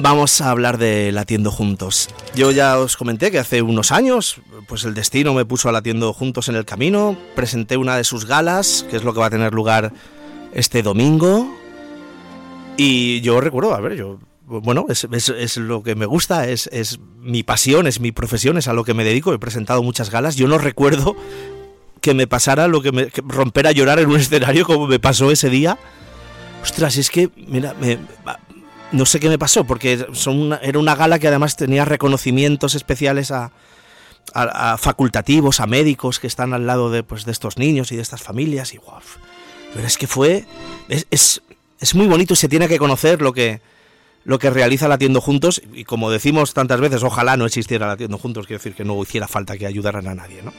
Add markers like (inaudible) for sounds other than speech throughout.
Vamos a hablar de Latiendo Juntos. Yo ya os comenté que hace unos años, pues el destino me puso a Latiendo Juntos en el camino. Presenté una de sus galas, que es lo que va a tener lugar este domingo. Y yo recuerdo, a ver, yo, bueno, es, lo que me gusta, es, mi pasión, es mi profesión, es a lo que me dedico. He presentado muchas galas. Yo no recuerdo que me pasara lo que me romper a llorar en un escenario como me pasó ese día. Ostras, es que, mira, me, no sé qué me pasó, porque son era una gala que además tenía reconocimientos especiales a, facultativos, a médicos que están al lado de, pues, de estos niños y de estas familias. Y wow, pero es que fue. Es, es, muy bonito y se tiene que conocer lo que, lo que realiza Latiendo Juntos. Y como decimos tantas veces, ojalá no existiera Latiendo Juntos, quiero decir que no hiciera falta que ayudaran a nadie, ¿no?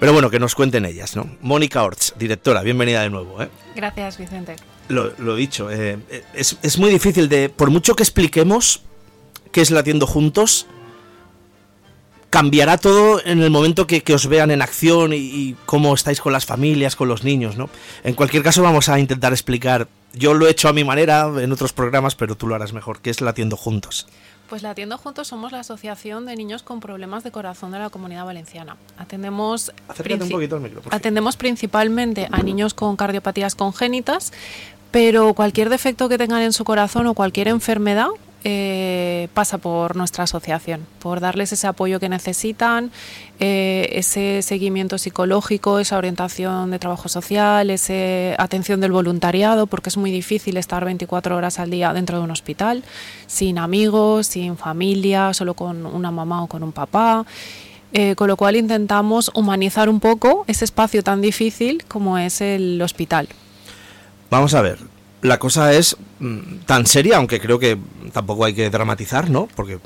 Pero bueno, que nos cuenten ellas, ¿no? Mónica Orts, directora, bienvenida de nuevo. ¿eh? Gracias, Vicente. Lo, lo dicho, eh, es, es, muy difícil de, por mucho que expliquemos qué es Latiendo Juntos, cambiará todo en el momento que, os vean en acción y, cómo estáis con las familias, con los niños, ¿no? En cualquier caso vamos a intentar explicar, yo lo he hecho a mi manera en otros programas, pero tú lo harás mejor, qué es Latiendo Juntos. Pues Latiendo Juntos somos la Asociación de Niños con Problemas de Corazón de la Comunidad Valenciana. Atendemos, atendemos principalmente a niños con cardiopatías congénitas, pero cualquier defecto que tengan en su corazón o cualquier enfermedad eh, pasa por nuestra asociación, por darles ese apoyo que necesitan, eh, ese seguimiento psicológico, esa orientación de trabajo social, esa atención del voluntariado, porque es muy difícil estar 24 horas al día dentro de un hospital, sin amigos, sin familia, solo con una mamá o con un papá. Eh, con lo cual intentamos humanizar un poco ese espacio tan difícil como es el hospital. Vamos a ver, la cosa es mm, tan seria, aunque creo que tampoco hay que dramatizar, ¿no? Porque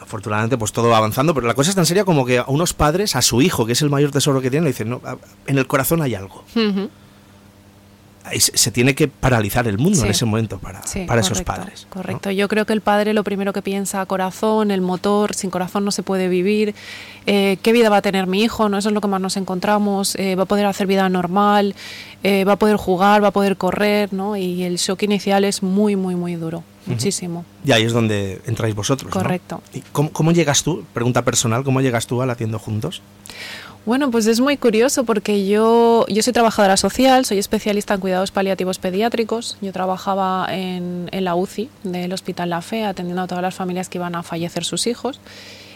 afortunadamente pues todo va avanzando, pero la cosa es tan seria como que a unos padres, a su hijo, que es el mayor tesoro que tienen, le dicen, no, en el corazón hay algo se tiene que paralizar el mundo en ese momento para, para esos padres. Correcto. Yo creo que el padre lo primero que piensa, corazón, el motor, sin corazón no se puede vivir. Eh, ¿Qué vida va a tener mi hijo? ¿No? Eso es lo que más nos encontramos. Eh, ¿Va a poder hacer vida normal? Eh, ¿Va a poder jugar? ¿Va a poder correr? ¿no? Y el shock inicial es muy, muy, muy duro. Muchísimo. Y ahí es donde entráis vosotros. Correcto. ¿Y cómo, cómo llegas tú? Pregunta personal, ¿cómo llegas tú a la tienda juntos? Bueno, pues es muy curioso porque yo, yo soy trabajadora social, soy especialista en cuidados paliativos pediátricos. Yo trabajaba en, en la UCI del Hospital La Fe atendiendo a todas las familias que iban a fallecer sus hijos.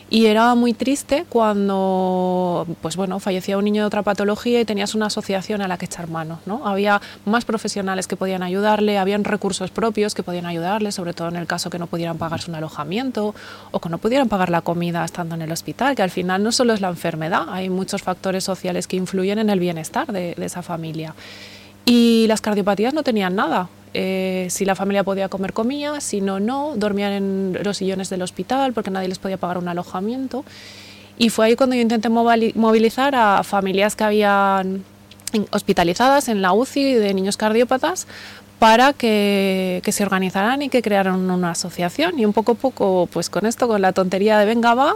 Y era muy triste cuando, pues bueno, fallecía un niño de otra patología y tenías una asociación a la que echar mano, ¿no? Había más profesionales que podían ayudarle, habían recursos propios que podían ayudarle, sobre todo en el caso que no pudieran pagarse un alojamiento o que no pudieran pagar la comida estando en el hospital, que al final no solo es la enfermedad, hay muchos factores sociales que influyen en el bienestar de, de esa familia. Y las cardiopatías no tenían nada. Eh, si la familia podía comer, comía, si no, no, dormían en los sillones del hospital porque nadie les podía pagar un alojamiento. Y fue ahí cuando yo intenté movilizar a familias que habían hospitalizadas en la UCI de niños cardiópatas para que, se organizaran y que crearan una asociación. Y un poco a poco, pues con esto, con la tontería de venga va,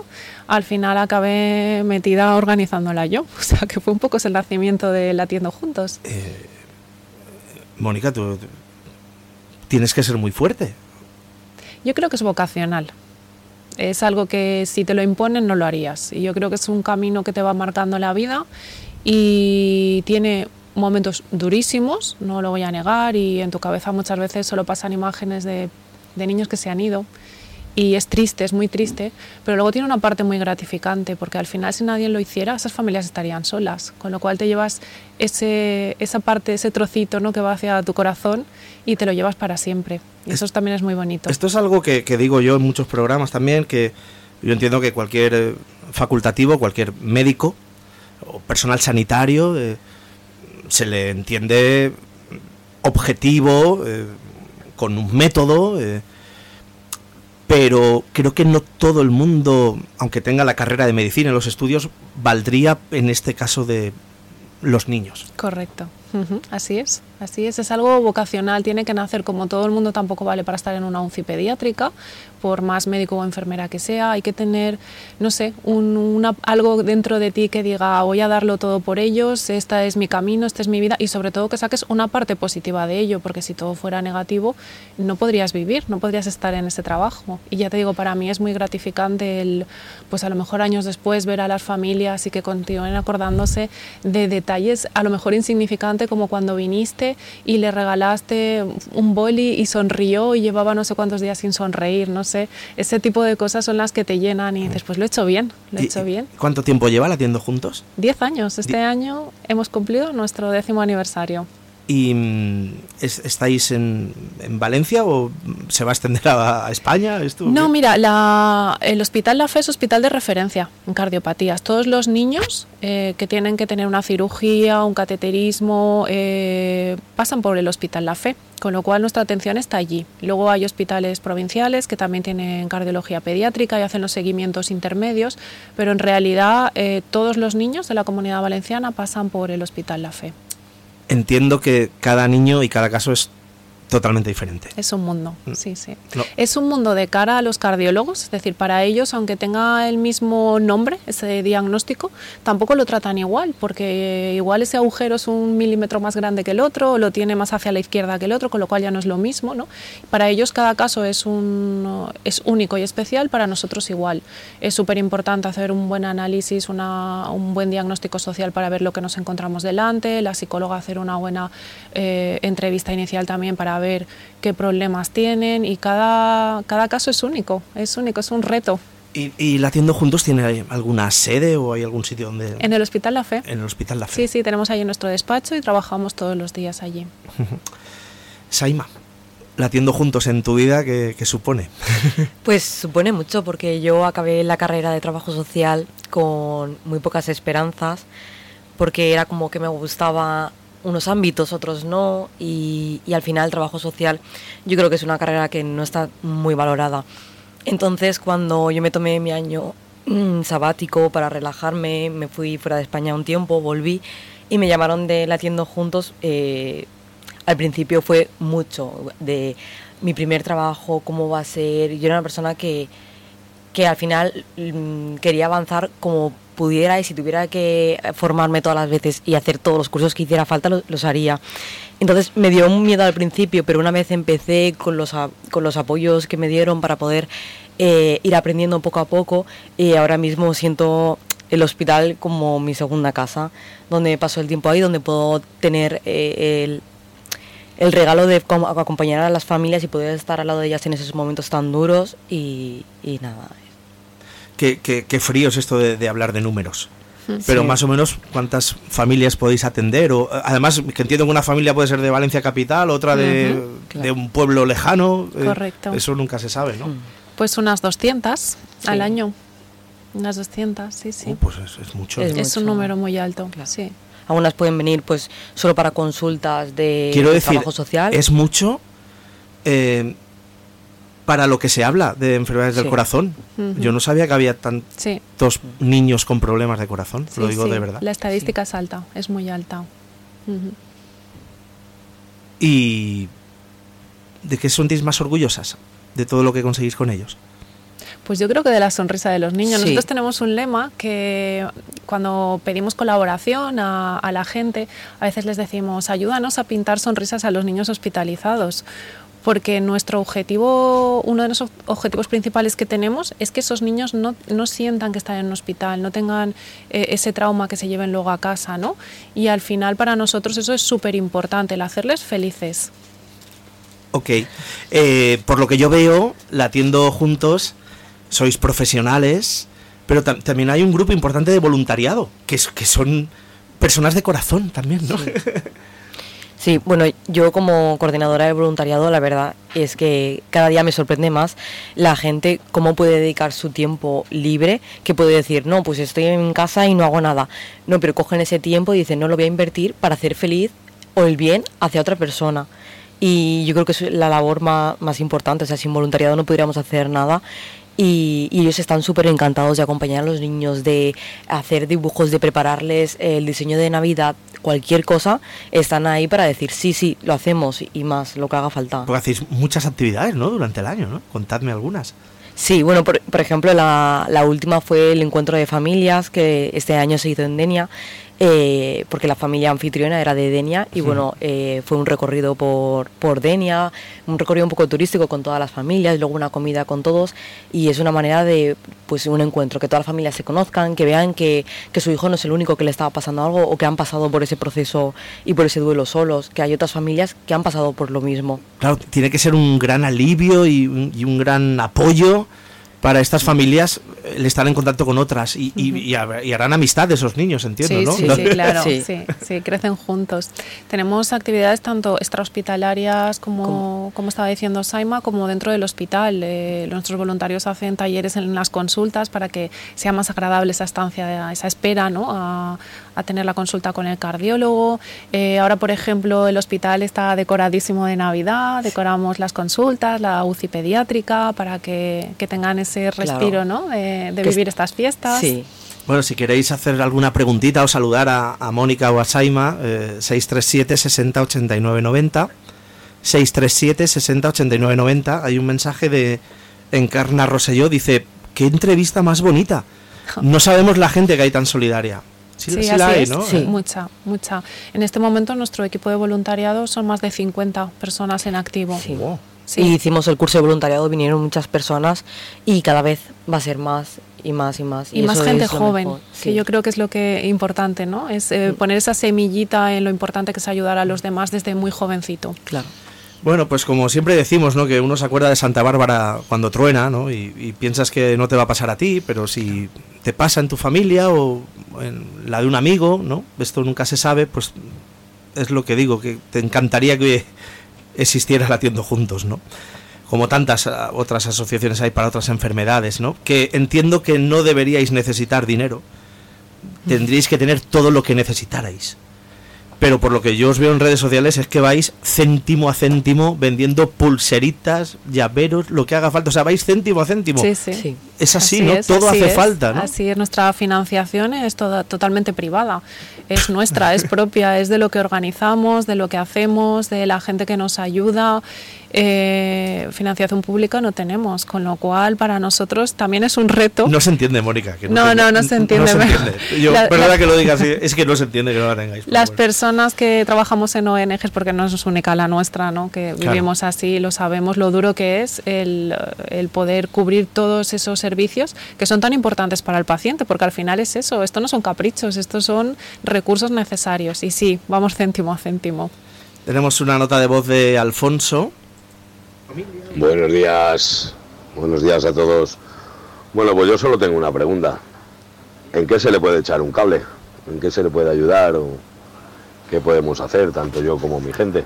al final acabé metida organizándola yo. (laughs) O sea que fue un poco el nacimiento de Latiendo Juntos. Eh, Mónica, tú tienes que ser muy fuerte. Yo creo que es vocacional. Es algo que si te lo imponen no lo harías. Y yo creo que es un camino que te va marcando la vida y tiene momentos durísimos, no lo voy a negar, y en tu cabeza muchas veces solo pasan imágenes de, de niños que se han ido y es triste, es muy triste, pero luego tiene una parte muy gratificante, porque al final si nadie lo hiciera, esas familias estarían solas, con lo cual te llevas ese, esa parte, ese trocito ¿no? que va hacia tu corazón y te lo llevas para siempre. Y eso también es muy bonito. Esto es algo que, digo yo en muchos programas también, que yo entiendo que cualquier eh, facultativo, cualquier médico o personal sanitario eh, se le entiende objetivo, eh, con un método, eh, pero creo que no todo el mundo, aunque tenga la carrera de medicina en los estudios, valdría en este caso de los niños. Correcto. Así es, así es, es algo vocacional, tiene que nacer como todo el mundo tampoco vale para estar en una UCI pediátrica, por más médico o enfermera que sea, hay que tener, no sé, un, algo dentro de ti que diga voy a darlo todo por ellos, esta es mi camino, esta es mi vida y sobre todo que saques una parte positiva de ello, porque si todo fuera negativo no podrías vivir, no podrías estar en ese trabajo. Y ya te digo, para mí es muy gratificante el, pues a lo mejor años después ver a las familias y que continúen acordándose de detalles a lo mejor insignificantes como cuando viniste y le regalaste un boli y sonrió y llevaba no sé cuántos días sin sonreír, no sé, ese tipo de cosas son las que te llenan y dices, pues lo he hecho bien, lo he hecho bien. ¿Cuánto tiempo lleva latiendo juntos? Diez años, este año hemos cumplido nuestro décimo aniversario. ¿Y mm, estáis en, Valencia o se va a extender a, España? no, mira, el Hospital La Fe es hospital de referencia en cardiopatías. Todos los niños eh, que tienen que tener una cirugía, un cateterismo, eh, pasan por el Hospital La Fe, con lo cual nuestra atención está allí. Luego hay hospitales provinciales que también tienen cardiología pediátrica y hacen los seguimientos intermedios, pero en realidad eh, todos los niños de la comunidad valenciana pasan por el Hospital La Fe entiendo que cada niño y cada caso es totalmente diferente. Es un mundo, mm. sí, sí. Es un mundo de cara a los cardiólogos, es decir, para ellos, aunque tenga el mismo nombre, ese diagnóstico, tampoco lo tratan igual, porque igual ese agujero es un milímetro más grande que el otro, o lo tiene más hacia la izquierda que el otro, con lo cual ya no es lo mismo, ¿no? Para ellos cada caso es, un, es único y especial, para nosotros igual. Es súper importante hacer un buen análisis, una, un buen diagnóstico social para ver lo que nos encontramos delante, la psicóloga hacer una buena eh, entrevista inicial también para ver qué problemas tienen y cada, cada caso es único, es único, es un reto. ¿Y, ¿Y, la Atiendo Juntos tiene alguna sede o hay algún sitio donde...? En el Hospital La Fe. En el Hospital La Fe. Sí, sí, tenemos ahí nuestro despacho y trabajamos todos los días allí. (laughs) Saima, la Atiendo Juntos en tu vida, ¿qué, ¿qué, supone? (laughs) Pues supone mucho porque yo acabé la carrera de trabajo social con muy pocas esperanzas porque era como que me gustaba unos ámbitos, otros no, y, al final el trabajo social yo creo que es una carrera que no está muy valorada. Entonces cuando yo me tomé mi año mm, sabático para relajarme, me fui fuera de España un tiempo, volví y me llamaron de Latiendo Juntos. Eh, al principio fue mucho de mi primer trabajo, cómo va a ser. Yo era una persona que, que al final mm, quería avanzar como pudiera y si tuviera que formarme todas las veces y hacer todos los cursos que hiciera falta, los, haría. Entonces me dio un miedo al principio, pero una vez empecé con los, con los apoyos que me dieron para poder eh, ir aprendiendo poco a poco, y ahora mismo siento el hospital como mi segunda casa, donde paso el tiempo ahí, donde puedo tener eh, el, el regalo de acompañar a las familias y poder estar al lado de ellas en esos momentos tan duros y, y nada, qué, frío es esto de, hablar de números. Pero más o menos, ¿cuántas familias podéis atender? O, además, que entiendo que una familia puede ser de Valencia Capital, otra de, un pueblo lejano. Eh, Correcto. eso nunca se sabe, ¿no? Pues unas 200 al año. Unas 200, sí, sí. Uh, pues es, mucho. Es, un número muy alto, sí. Algunas pueden venir pues solo para consultas de Quiero decir, trabajo social. Es mucho. Eh, para lo que se habla de enfermedades del corazón. Yo no sabía que había tantos niños con problemas de corazón, lo digo de verdad. La estadística es alta, es muy alta. ¿Y de qué sentís más orgullosas de todo lo que conseguís con ellos? Pues yo creo que de la sonrisa de los niños. Nosotros tenemos un lema que cuando pedimos colaboración a, a, la gente, a veces les decimos, ayúdanos a pintar sonrisas a los niños hospitalizados, porque nuestro objetivo, uno de los objetivos principales que tenemos es que esos niños no, no sientan que están en un hospital, no tengan eh, ese trauma que se lleven luego a casa, ¿no? Y al final para nosotros eso es súper importante, el hacerles felices. Ok, eh, por lo que yo veo, latiendo juntos, sois profesionales, pero también hay un grupo importante de voluntariado, que, que son personas de corazón también, ¿no? Sí, (laughs) bueno, yo como coordinadora de voluntariado, la verdad es que cada día me sorprende más la gente cómo puede dedicar su tiempo libre, que puede decir, no, pues estoy en casa y no hago nada. No, pero cogen ese tiempo y dicen, no, lo voy a invertir para hacer feliz o el bien hacia otra persona. y yo creo que es la labor más, más importante, o sea, sin voluntariado no podríamos hacer nada y, ellos están súper encantados de acompañar a los niños, de hacer dibujos, de prepararles el diseño de Navidad, cualquier cosa, están ahí para decir sí, sí, lo hacemos y más, lo que haga falta. Porque hacéis muchas actividades, ¿no? Durante el año, ¿no? Contadme algunas. Sí, bueno, por, ejemplo, la, la, última fue el encuentro de familias que este año se hizo en Denia eh, porque la familia anfitriona era de Denia y bueno, eh, fue un recorrido por, por Denia, un recorrido un poco turístico con todas las familias, luego una comida con todos y es una manera de, pues un encuentro, que todas las familias se conozcan, que vean que, que su hijo no es el único que le estaba pasando algo o que han pasado por ese proceso y por ese duelo solos, que hay otras familias que han pasado por lo mismo. Claro, tiene que ser un gran alivio y y un gran apoyo para estas familias el estar en contacto con otras y, y, harán amistad de esos niños, entiendo, sí, ¿no? Sí, claro, (laughs) sí. sí. crecen juntos. Tenemos actividades tanto extrahospitalarias como, como estaba diciendo Saima, como dentro del hospital. Eh, nuestros voluntarios hacen talleres en las consultas para que sea más agradable esa estancia, esa espera, ¿no? A, a tener la consulta con el cardiólogo. Eh, ahora, por ejemplo, el hospital está decoradísimo de Navidad, decoramos las consultas, la UCI pediátrica, para que, que tengan ese respiro ¿no? de, vivir estas fiestas. Sí. Bueno, si queréis hacer alguna preguntita o saludar a, a Mónica o a Saima, eh, 637 60 89 90. 637 60 89 90. Hay un mensaje de Encarna Roselló, dice, qué entrevista más bonita. (laughs) No sabemos la gente que hay tan solidaria. Sí, sí, la hay, ¿no? Sí, mucha, mucha. En este momento nuestro equipo de voluntariado son más de 50 personas en activo. Sí. Y hicimos el curso de voluntariado, vinieron muchas personas y cada vez va a ser más y más y más. Y, más gente joven, que yo creo que es lo que importante, ¿no? Es eh, mm. poner esa semillita en lo importante que es ayudar a los demás desde muy jovencito. Claro. Bueno, pues como siempre decimos, ¿no? Que uno se acuerda de Santa Bárbara cuando truena, ¿no? Y, piensas que no te va a pasar a ti, pero si te pasa en tu familia o en la de un amigo, ¿no? Esto nunca se sabe, pues es lo que digo, que te encantaría que existiera latiendo juntos, ¿no? Como tantas ah, otras asociaciones hay para otras enfermedades, ¿no? Que entiendo que no deberíais necesitar dinero, tendríais que tener todo lo que necesitarais pero por lo que yo os veo en redes sociales es que vais céntimo a céntimo vendiendo pulseritas, llaveros, lo que haga falta. O sea, vais céntimo a céntimo. Sí, sí. Es así, ¿no? Todo hace falta, ¿no? Así es, nuestra financiación es toda, totalmente privada. Es nuestra, es propia, es de lo que organizamos, de lo que hacemos, de la gente que nos ayuda eh, financiación pública no tenemos, con lo cual para nosotros también es un reto. No se entiende, Mónica. no, no, no, se entiende. Yo, perdona que lo diga así, es que no se entiende que no la tengáis. Las personas que trabajamos en ONGs, porque no es única la nuestra, ¿no? que vivimos así, lo sabemos, lo duro que es el, el poder cubrir todos esos servicios que son tan importantes para el paciente, porque al final es eso, esto no son caprichos, estos son recursos necesarios. Y sí, vamos céntimo a céntimo. Tenemos una nota de voz de Alfonso, Buenos días, buenos días a todos. Bueno, pues yo solo tengo una pregunta. ¿En qué se le puede echar un cable? ¿En qué se le puede ayudar? ¿O qué podemos hacer, tanto yo como mi gente?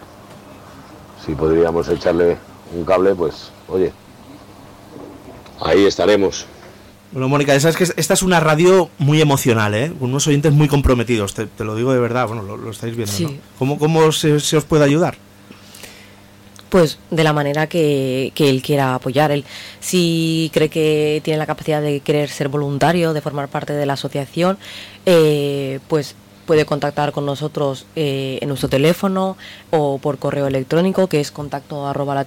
Si podríamos echarle un cable, pues, oye, ahí estaremos. Bueno, Mónica, sabes que esta es una radio muy emocional, ¿eh? Con unos oyentes muy comprometidos, te, lo digo de verdad, bueno, lo, estáis viendo, ¿no? ¿Cómo, cómo se, se os puede ayudar? Pues de la manera que, él quiera apoyar. Él, si cree que tiene la capacidad de querer ser voluntario, de formar parte de la asociación, eh, pues puede contactar con nosotros eh, en nuestro teléfono o por correo electrónico que es contacto arroba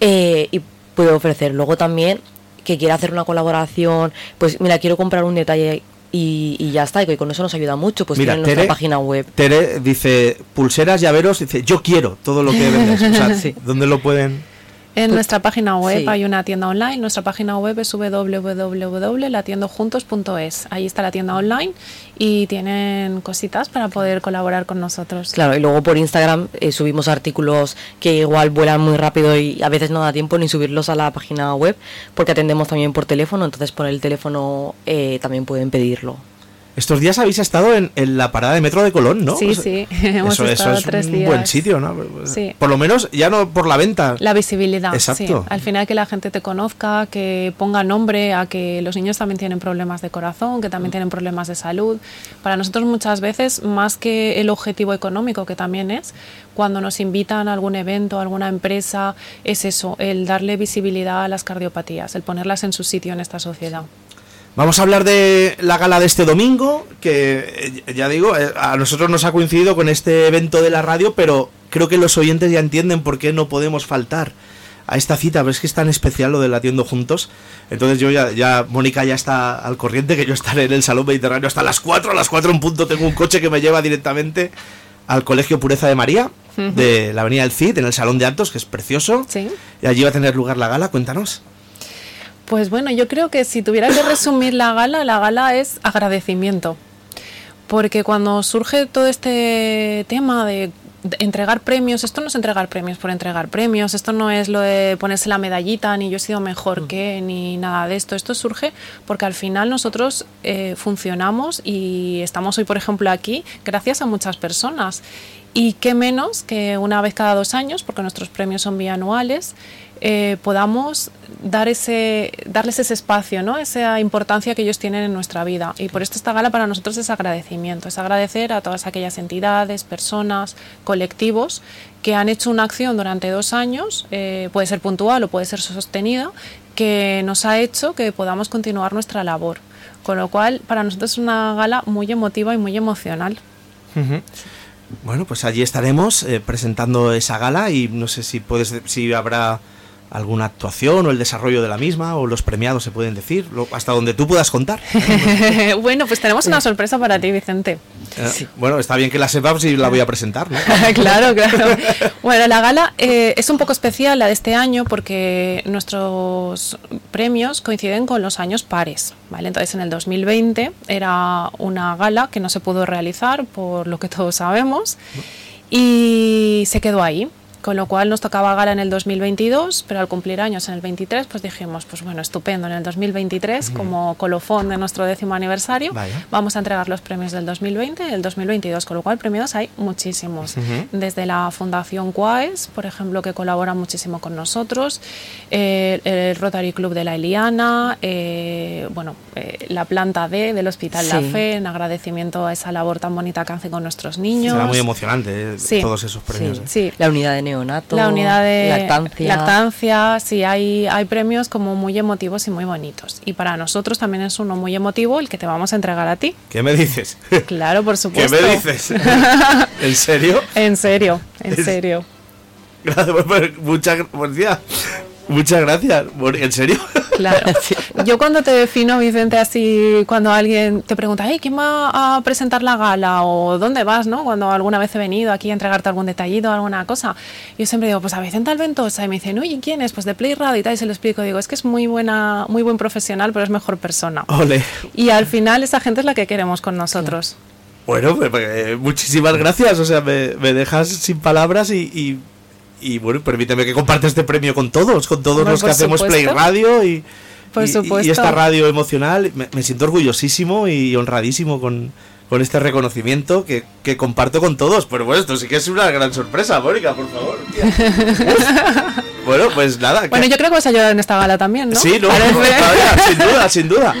eh, y puede ofrecer. Luego también que quiera hacer una colaboración, pues mira, quiero comprar un detalle y, ya está, y con eso nos ayuda mucho, pues Mira, nuestra página web. Tere dice, pulseras, llaveros, dice, yo quiero todo lo que vendes. o sea, (laughs) sí. ¿dónde lo pueden...? En pues, nuestra página web hay una tienda online. Nuestra página web es www.latiendojuntos.es. Ahí está la tienda online y tienen cositas para poder colaborar con nosotros. Claro, y luego por Instagram eh, subimos artículos que igual vuelan muy rápido y a veces no da tiempo ni subirlos a la página web porque atendemos también por teléfono, entonces por el teléfono eh, también pueden pedirlo. Estos días habéis estado en, la parada de metro de Colón, ¿no? Sí, sí, (laughs) hemos eso, estado eso es un buen sitio, ¿no? Sí. Por lo menos ya no por la venta. La visibilidad. Exacto. Sí. Al final que la gente te conozca, que ponga nombre a que los niños también tienen problemas de corazón, que también tienen problemas de salud. Para nosotros muchas veces, más que el objetivo económico, que también es, cuando nos invitan a algún evento, a alguna empresa, es eso, el darle visibilidad a las cardiopatías, el ponerlas en su sitio en esta sociedad. Vamos a hablar de la gala de este domingo, que eh, ya digo, eh, a nosotros nos ha coincidido con este evento de la radio, pero creo que los oyentes ya entienden por qué no podemos faltar a esta cita, pero es que es tan especial lo de Latiendo Juntos. Entonces yo ya, ya, Mónica ya está al corriente, que yo estaré en el Salón Mediterráneo hasta las 4, a las 4 en punto tengo un coche que me lleva directamente al Colegio Pureza de María, de la Avenida del Cid, en el Salón de Actos, que es precioso. Sí. Y allí va a tener lugar la gala, cuéntanos. Pues bueno, yo creo que si tuviera que resumir la gala, la gala es agradecimiento. Porque cuando surge todo este tema de, entregar premios, esto no es entregar premios por entregar premios, esto no es lo de ponerse la medallita, ni yo he sido mejor mm. que, ni nada de esto. Esto surge porque al final nosotros eh, funcionamos y estamos hoy, por ejemplo, aquí gracias a muchas personas. Y qué menos que una vez cada dos años, porque nuestros premios son bianuales, eh, podamos dar ese, darles ese espacio, ¿no? esa importancia que ellos tienen en nuestra vida. Y por esto esta gala para nosotros es agradecimiento, es agradecer a todas aquellas entidades, personas, colectivos que han hecho una acción durante dos años, eh, puede ser puntual o puede ser sostenida, que nos ha hecho que podamos continuar nuestra labor. Con lo cual, para nosotros es una gala muy emotiva y muy emocional. Bueno, pues allí estaremos eh, presentando esa gala y no sé si puedes, si habrá alguna actuación o el desarrollo de la misma o los premiados se pueden decir, hasta donde tú puedas contar. (laughs) bueno, pues tenemos una sorpresa para ti, Vicente. Eh, bueno, está bien que la sepamos y la voy a presentar, ¿no? (laughs) claro, claro. Bueno, la gala eh, es un poco especial la de este año porque nuestros premios coinciden con los años pares, ¿vale? Entonces en el 2020 era una gala que no se pudo realizar por lo que todos sabemos y se quedó ahí con lo cual nos tocaba gala en el 2022, pero al cumplir años en el 23, pues dijimos, pues bueno, estupendo, en el 2023, como colofón de nuestro décimo aniversario, vamos a entregar los premios del 2020 y el 2022, con lo cual premios hay muchísimos. Desde la Fundación Cuaes, por ejemplo, que colabora muchísimo con nosotros, eh, el Rotary Club de la Eliana, eh, bueno, eh, la planta D del Hospital La Fe, en agradecimiento a esa labor tan bonita que hacen con nuestros niños. Será muy emocionante todos esos premios. Sí, la unidad de neonato, la unidad de lactancia. lactancia, sí, hay, hay premios como muy emotivos y muy bonitos. Y para nosotros también es uno muy emotivo el que te vamos a entregar a ti. ¿Qué me dices? Claro, por supuesto. ¿Qué me dices? (laughs) ¿En serio? En serio, en serio. Gracias, muchas, gracias. Muchas gracias. ¿En serio? Claro. (laughs) Yo cuando te defino, Vicente, así, cuando alguien te pregunta, hey, ¿quién va a presentar la gala? ¿O dónde vas, no? Cuando alguna vez he venido aquí a entregarte algún detallito, alguna cosa. Yo siempre digo, pues a Vicente Alventosa. Y me dicen, oye, ¿quién es? Pues de Play Radio y tal. Y se lo explico. Digo, es que es muy buena, muy buen profesional, pero es mejor persona. Ole. Y al final esa gente es la que queremos con nosotros. Bueno, pues, pues, muchísimas gracias. O sea, me, dejas sin palabras y y bueno, permíteme que comparte este premio con todos, con todos los que hacemos Play Radio y, y, esta radio emocional. Me, siento orgullosísimo y honradísimo con, con este reconocimiento que, que, comparto con todos. Pero bueno, esto sí que es una gran sorpresa, Mónica, por favor. (laughs) bueno, pues nada. Bueno, yo creo que vas a ayudar en esta gala también, ¿no? Sí, no, sin duda, sin duda.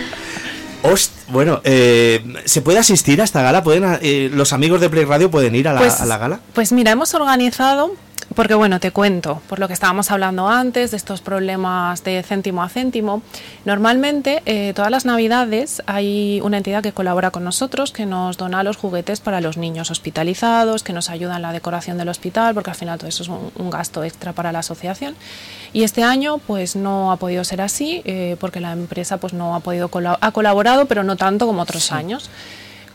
bueno, eh, ¿se puede asistir a esta gala? ¿Pueden, eh, ¿Los amigos de Play Radio pueden ir a la, pues, a la gala? Pues mira, hemos organizado porque bueno, te cuento, por lo que estábamos hablando antes, de estos problemas de céntimo a céntimo, normalmente eh, todas las navidades hay una entidad que colabora con nosotros, que nos dona los juguetes para los niños hospitalizados, que nos ayuda en la decoración del hospital, porque al final todo eso es un, gasto extra para la asociación. Y este año pues no ha podido ser así, eh, porque la empresa pues no ha podido, ha colaborado, pero no tanto como otros años.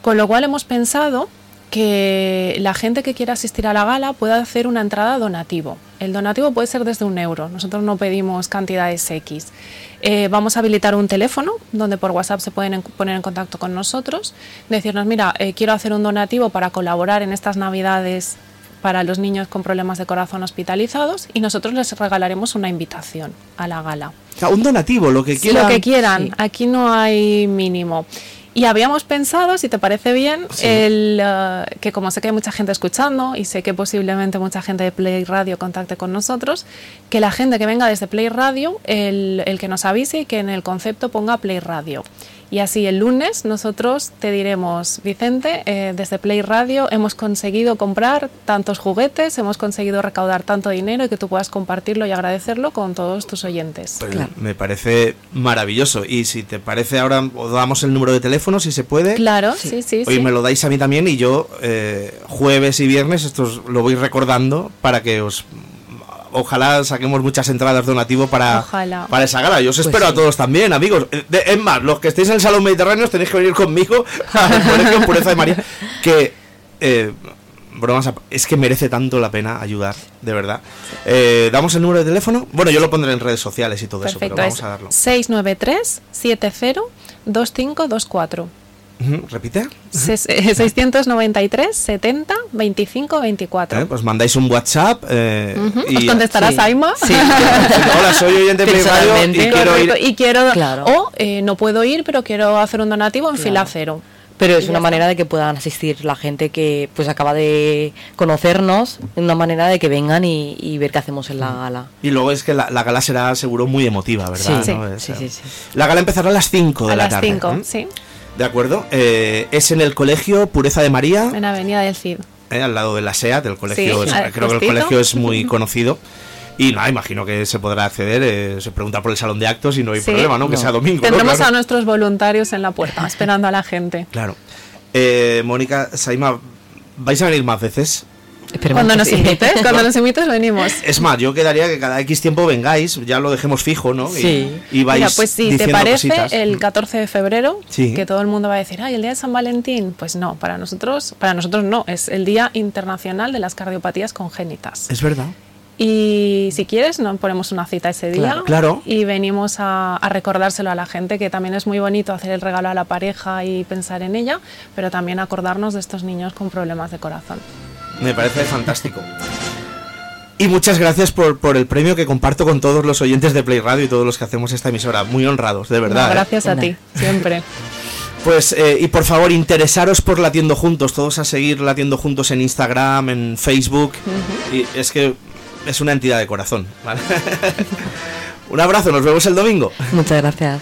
Con lo cual hemos pensado que la gente que quiera asistir a la gala pueda hacer una entrada donativo. El donativo puede ser desde un euro, nosotros no pedimos cantidades X. Eh, vamos a habilitar un teléfono donde por WhatsApp se pueden poner en contacto con nosotros, decirnos, mira, eh, quiero hacer un donativo para colaborar en estas navidades para los niños con problemas de corazón hospitalizados y nosotros les regalaremos una invitación a la gala. un donativo, lo que quieran. lo que quieran, aquí no hay mínimo. Y habíamos pensado, si te parece bien, el, eh, que como sé que hay mucha gente escuchando y sé que posiblemente mucha gente de Play Radio contacte con nosotros, que la gente que venga desde Play Radio, el, el que nos avise y que en el concepto ponga Play Radio. Y así el lunes nosotros te diremos, Vicente, eh, desde Play Radio hemos conseguido comprar tantos juguetes, hemos conseguido recaudar tanto dinero y que tú puedas compartirlo y agradecerlo con todos tus oyentes. Pues Me parece maravilloso. Y si te parece ahora, os damos el número de teléfono si se puede. Claro, sí, sí. Hoy me lo dais a mí también y yo eh, jueves y viernes esto lo voy recordando para que os ojalá saquemos muchas entradas donativo para, para esa gala. Yo os pues espero a todos también, amigos. Eh, es más, los que estéis en el Salón Mediterráneo tenéis que venir conmigo al Colegio Pureza de María, que... Eh, bromas, es que merece tanto la pena ayudar, de verdad. Eh, ¿Damos el número de teléfono? Bueno, yo lo pondré en redes sociales y todo eso, pero vamos a darlo. 693 70 2524. ¿Repite? 693 70 25 24. pues mandáis un WhatsApp. Eh, y, ¿Os contestará Saima? Sí. Hola, soy oyente (laughs) Radio y quiero ir. Y quiero, O eh, no puedo ir, pero quiero hacer un donativo en fila cero. Pero es una manera de que puedan asistir la gente que pues acaba de conocernos, una manera de que vengan y, ver qué hacemos en la gala. Y luego es que la, gala será seguro muy emotiva, ¿verdad? Sí, sí, sí, La gala empezará a las 5 de la tarde. A las 5, sí. De acuerdo. Eh, es en el colegio Pureza de María. En la Avenida del Cid. Eh, al lado de la SEA, del colegio. creo que el colegio es muy (laughs) conocido. Y no, imagino que se podrá acceder, eh, se pregunta por el salón de actos y no hay problema, ¿no? Que sea domingo. Tendremos a nuestros voluntarios en la puerta, esperando a la gente. Claro. Mónica, Saima, ¿vais a venir más veces? Cuando nos invites, (laughs) cuando nos invites venimos. Es más, yo quedaría que cada X tiempo vengáis, ya lo dejemos fijo, ¿no? Sí. Y, vais Mira, pues si te parece, el 14 de febrero, que todo el mundo va a decir, ay, el día de San Valentín, pues no, para nosotros, para nosotros no, es el Día Internacional de las Cardiopatías Congénitas. Es verdad. Y si quieres, nos ponemos una cita ese día claro, y venimos a, a, recordárselo a la gente, que también es muy bonito hacer el regalo a la pareja y pensar en ella, pero también acordarnos de estos niños con problemas de corazón. Me parece fantástico. Y muchas gracias por, por, el premio que comparto con todos los oyentes de Play Radio y todos los que hacemos esta emisora. Muy honrados, de verdad. ¿eh? gracias a ti, siempre. Pues, eh, y por favor, interesaros por Latiendo Juntos, todos a seguir Latiendo Juntos en Instagram, en Facebook. Y es que es una entidad de corazón. (laughs) Un abrazo, nos vemos el domingo. Muchas gracias.